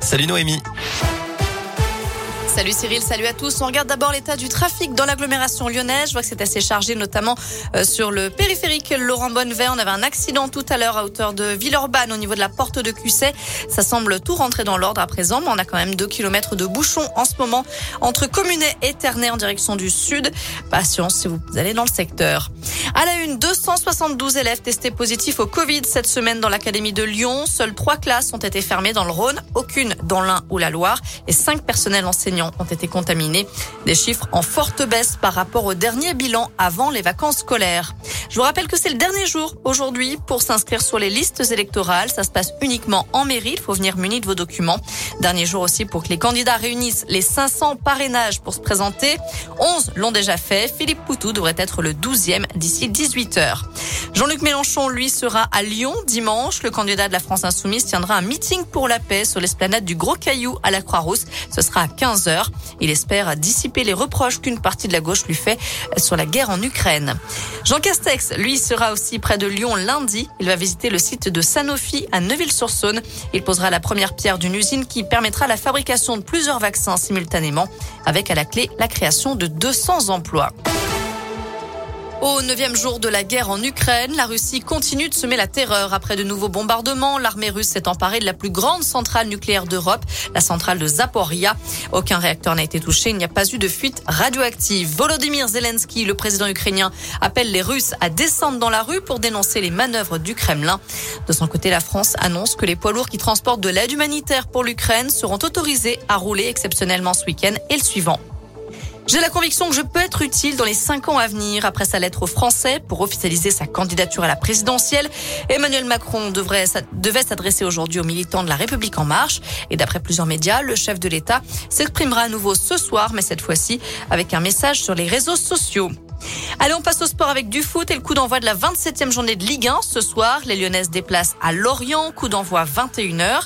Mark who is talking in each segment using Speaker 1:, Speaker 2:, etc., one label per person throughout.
Speaker 1: Salut Noémie.
Speaker 2: Salut Cyril, salut à tous. On regarde d'abord l'état du trafic dans l'agglomération lyonnaise. Je vois que c'est assez chargé, notamment euh, sur le périphérique Laurent Bonnevet. On avait un accident tout à l'heure à hauteur de Villeurbanne au niveau de la porte de Cusset. Ça semble tout rentrer dans l'ordre à présent, mais on a quand même deux kilomètres de bouchons en ce moment entre Communet et Ternay en direction du sud. Patience si vous allez dans le secteur. À la une, 272 élèves testés positifs au Covid cette semaine dans l'académie de Lyon. Seules trois classes ont été fermées dans le Rhône, aucune dans l'Ain ou la Loire et cinq personnels enseignants ont été contaminés. Des chiffres en forte baisse par rapport au dernier bilan avant les vacances scolaires. Je vous rappelle que c'est le dernier jour aujourd'hui pour s'inscrire sur les listes électorales. Ça se passe uniquement en mairie. Il faut venir muni de vos documents. Dernier jour aussi pour que les candidats réunissent les 500 parrainages pour se présenter. 11 l'ont déjà fait. Philippe Poutou devrait être le 12e d'ici 18 heures. Jean-Luc Mélenchon, lui, sera à Lyon dimanche. Le candidat de la France Insoumise tiendra un meeting pour la paix sur l'esplanade du Gros Caillou à la Croix-Rousse. Ce sera à 15 heures. Il espère dissiper les reproches qu'une partie de la gauche lui fait sur la guerre en Ukraine. Jean Castex, lui, sera aussi près de Lyon lundi. Il va visiter le site de Sanofi à Neuville-sur-Saône. Il posera la première pierre d'une usine qui permettra la fabrication de plusieurs vaccins simultanément, avec à la clé la création de 200 emplois. Au neuvième jour de la guerre en Ukraine, la Russie continue de semer la terreur. Après de nouveaux bombardements, l'armée russe s'est emparée de la plus grande centrale nucléaire d'Europe, la centrale de Zaporia. Aucun réacteur n'a été touché, il n'y a pas eu de fuite radioactive. Volodymyr Zelensky, le président ukrainien, appelle les Russes à descendre dans la rue pour dénoncer les manœuvres du Kremlin. De son côté, la France annonce que les poids lourds qui transportent de l'aide humanitaire pour l'Ukraine seront autorisés à rouler exceptionnellement ce week-end et le suivant. J'ai la conviction que je peux être utile dans les cinq ans à venir. Après sa lettre aux Français pour officialiser sa candidature à la présidentielle, Emmanuel Macron devait s'adresser aujourd'hui aux militants de la République en marche. Et d'après plusieurs médias, le chef de l'État s'exprimera à nouveau ce soir, mais cette fois-ci avec un message sur les réseaux sociaux. Allez, on passe au sport avec du foot et le coup d'envoi de la 27e journée de Ligue 1 ce soir. Les Lyonnaises déplacent à Lorient, coup d'envoi 21h.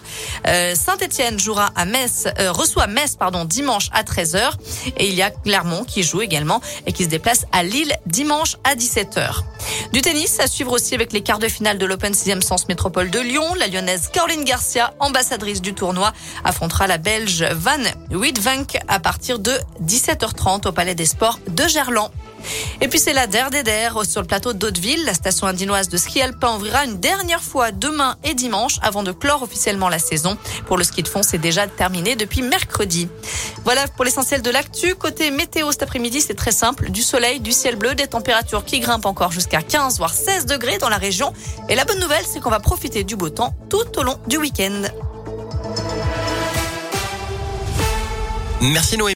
Speaker 2: Euh, Saint-Etienne jouera à Metz, euh, reçoit Metz pardon, dimanche à 13h. Et il y a Clermont qui joue également et qui se déplace à Lille dimanche à 17h. Du tennis à suivre aussi avec les quarts de finale de l'Open 6e Sens Métropole de Lyon. La lyonnaise Caroline Garcia, ambassadrice du tournoi, affrontera la belge Van Wiedvank à partir de 17h30 au Palais des Sports de Gerland. Et puis c'est la der des der sur le plateau d'Hauteville. La station indinoise de ski alpin ouvrira une dernière fois demain et dimanche avant de clore officiellement la saison. Pour le ski de fond, c'est déjà terminé depuis mercredi. Voilà pour l'essentiel de l'actu. Côté météo cet après-midi, c'est très simple. Du soleil, du ciel bleu, des températures qui grimpent encore jusqu'à 15 voire 16 degrés dans la région. Et la bonne nouvelle, c'est qu'on va profiter du beau temps tout au long du week-end.
Speaker 1: Merci Noé.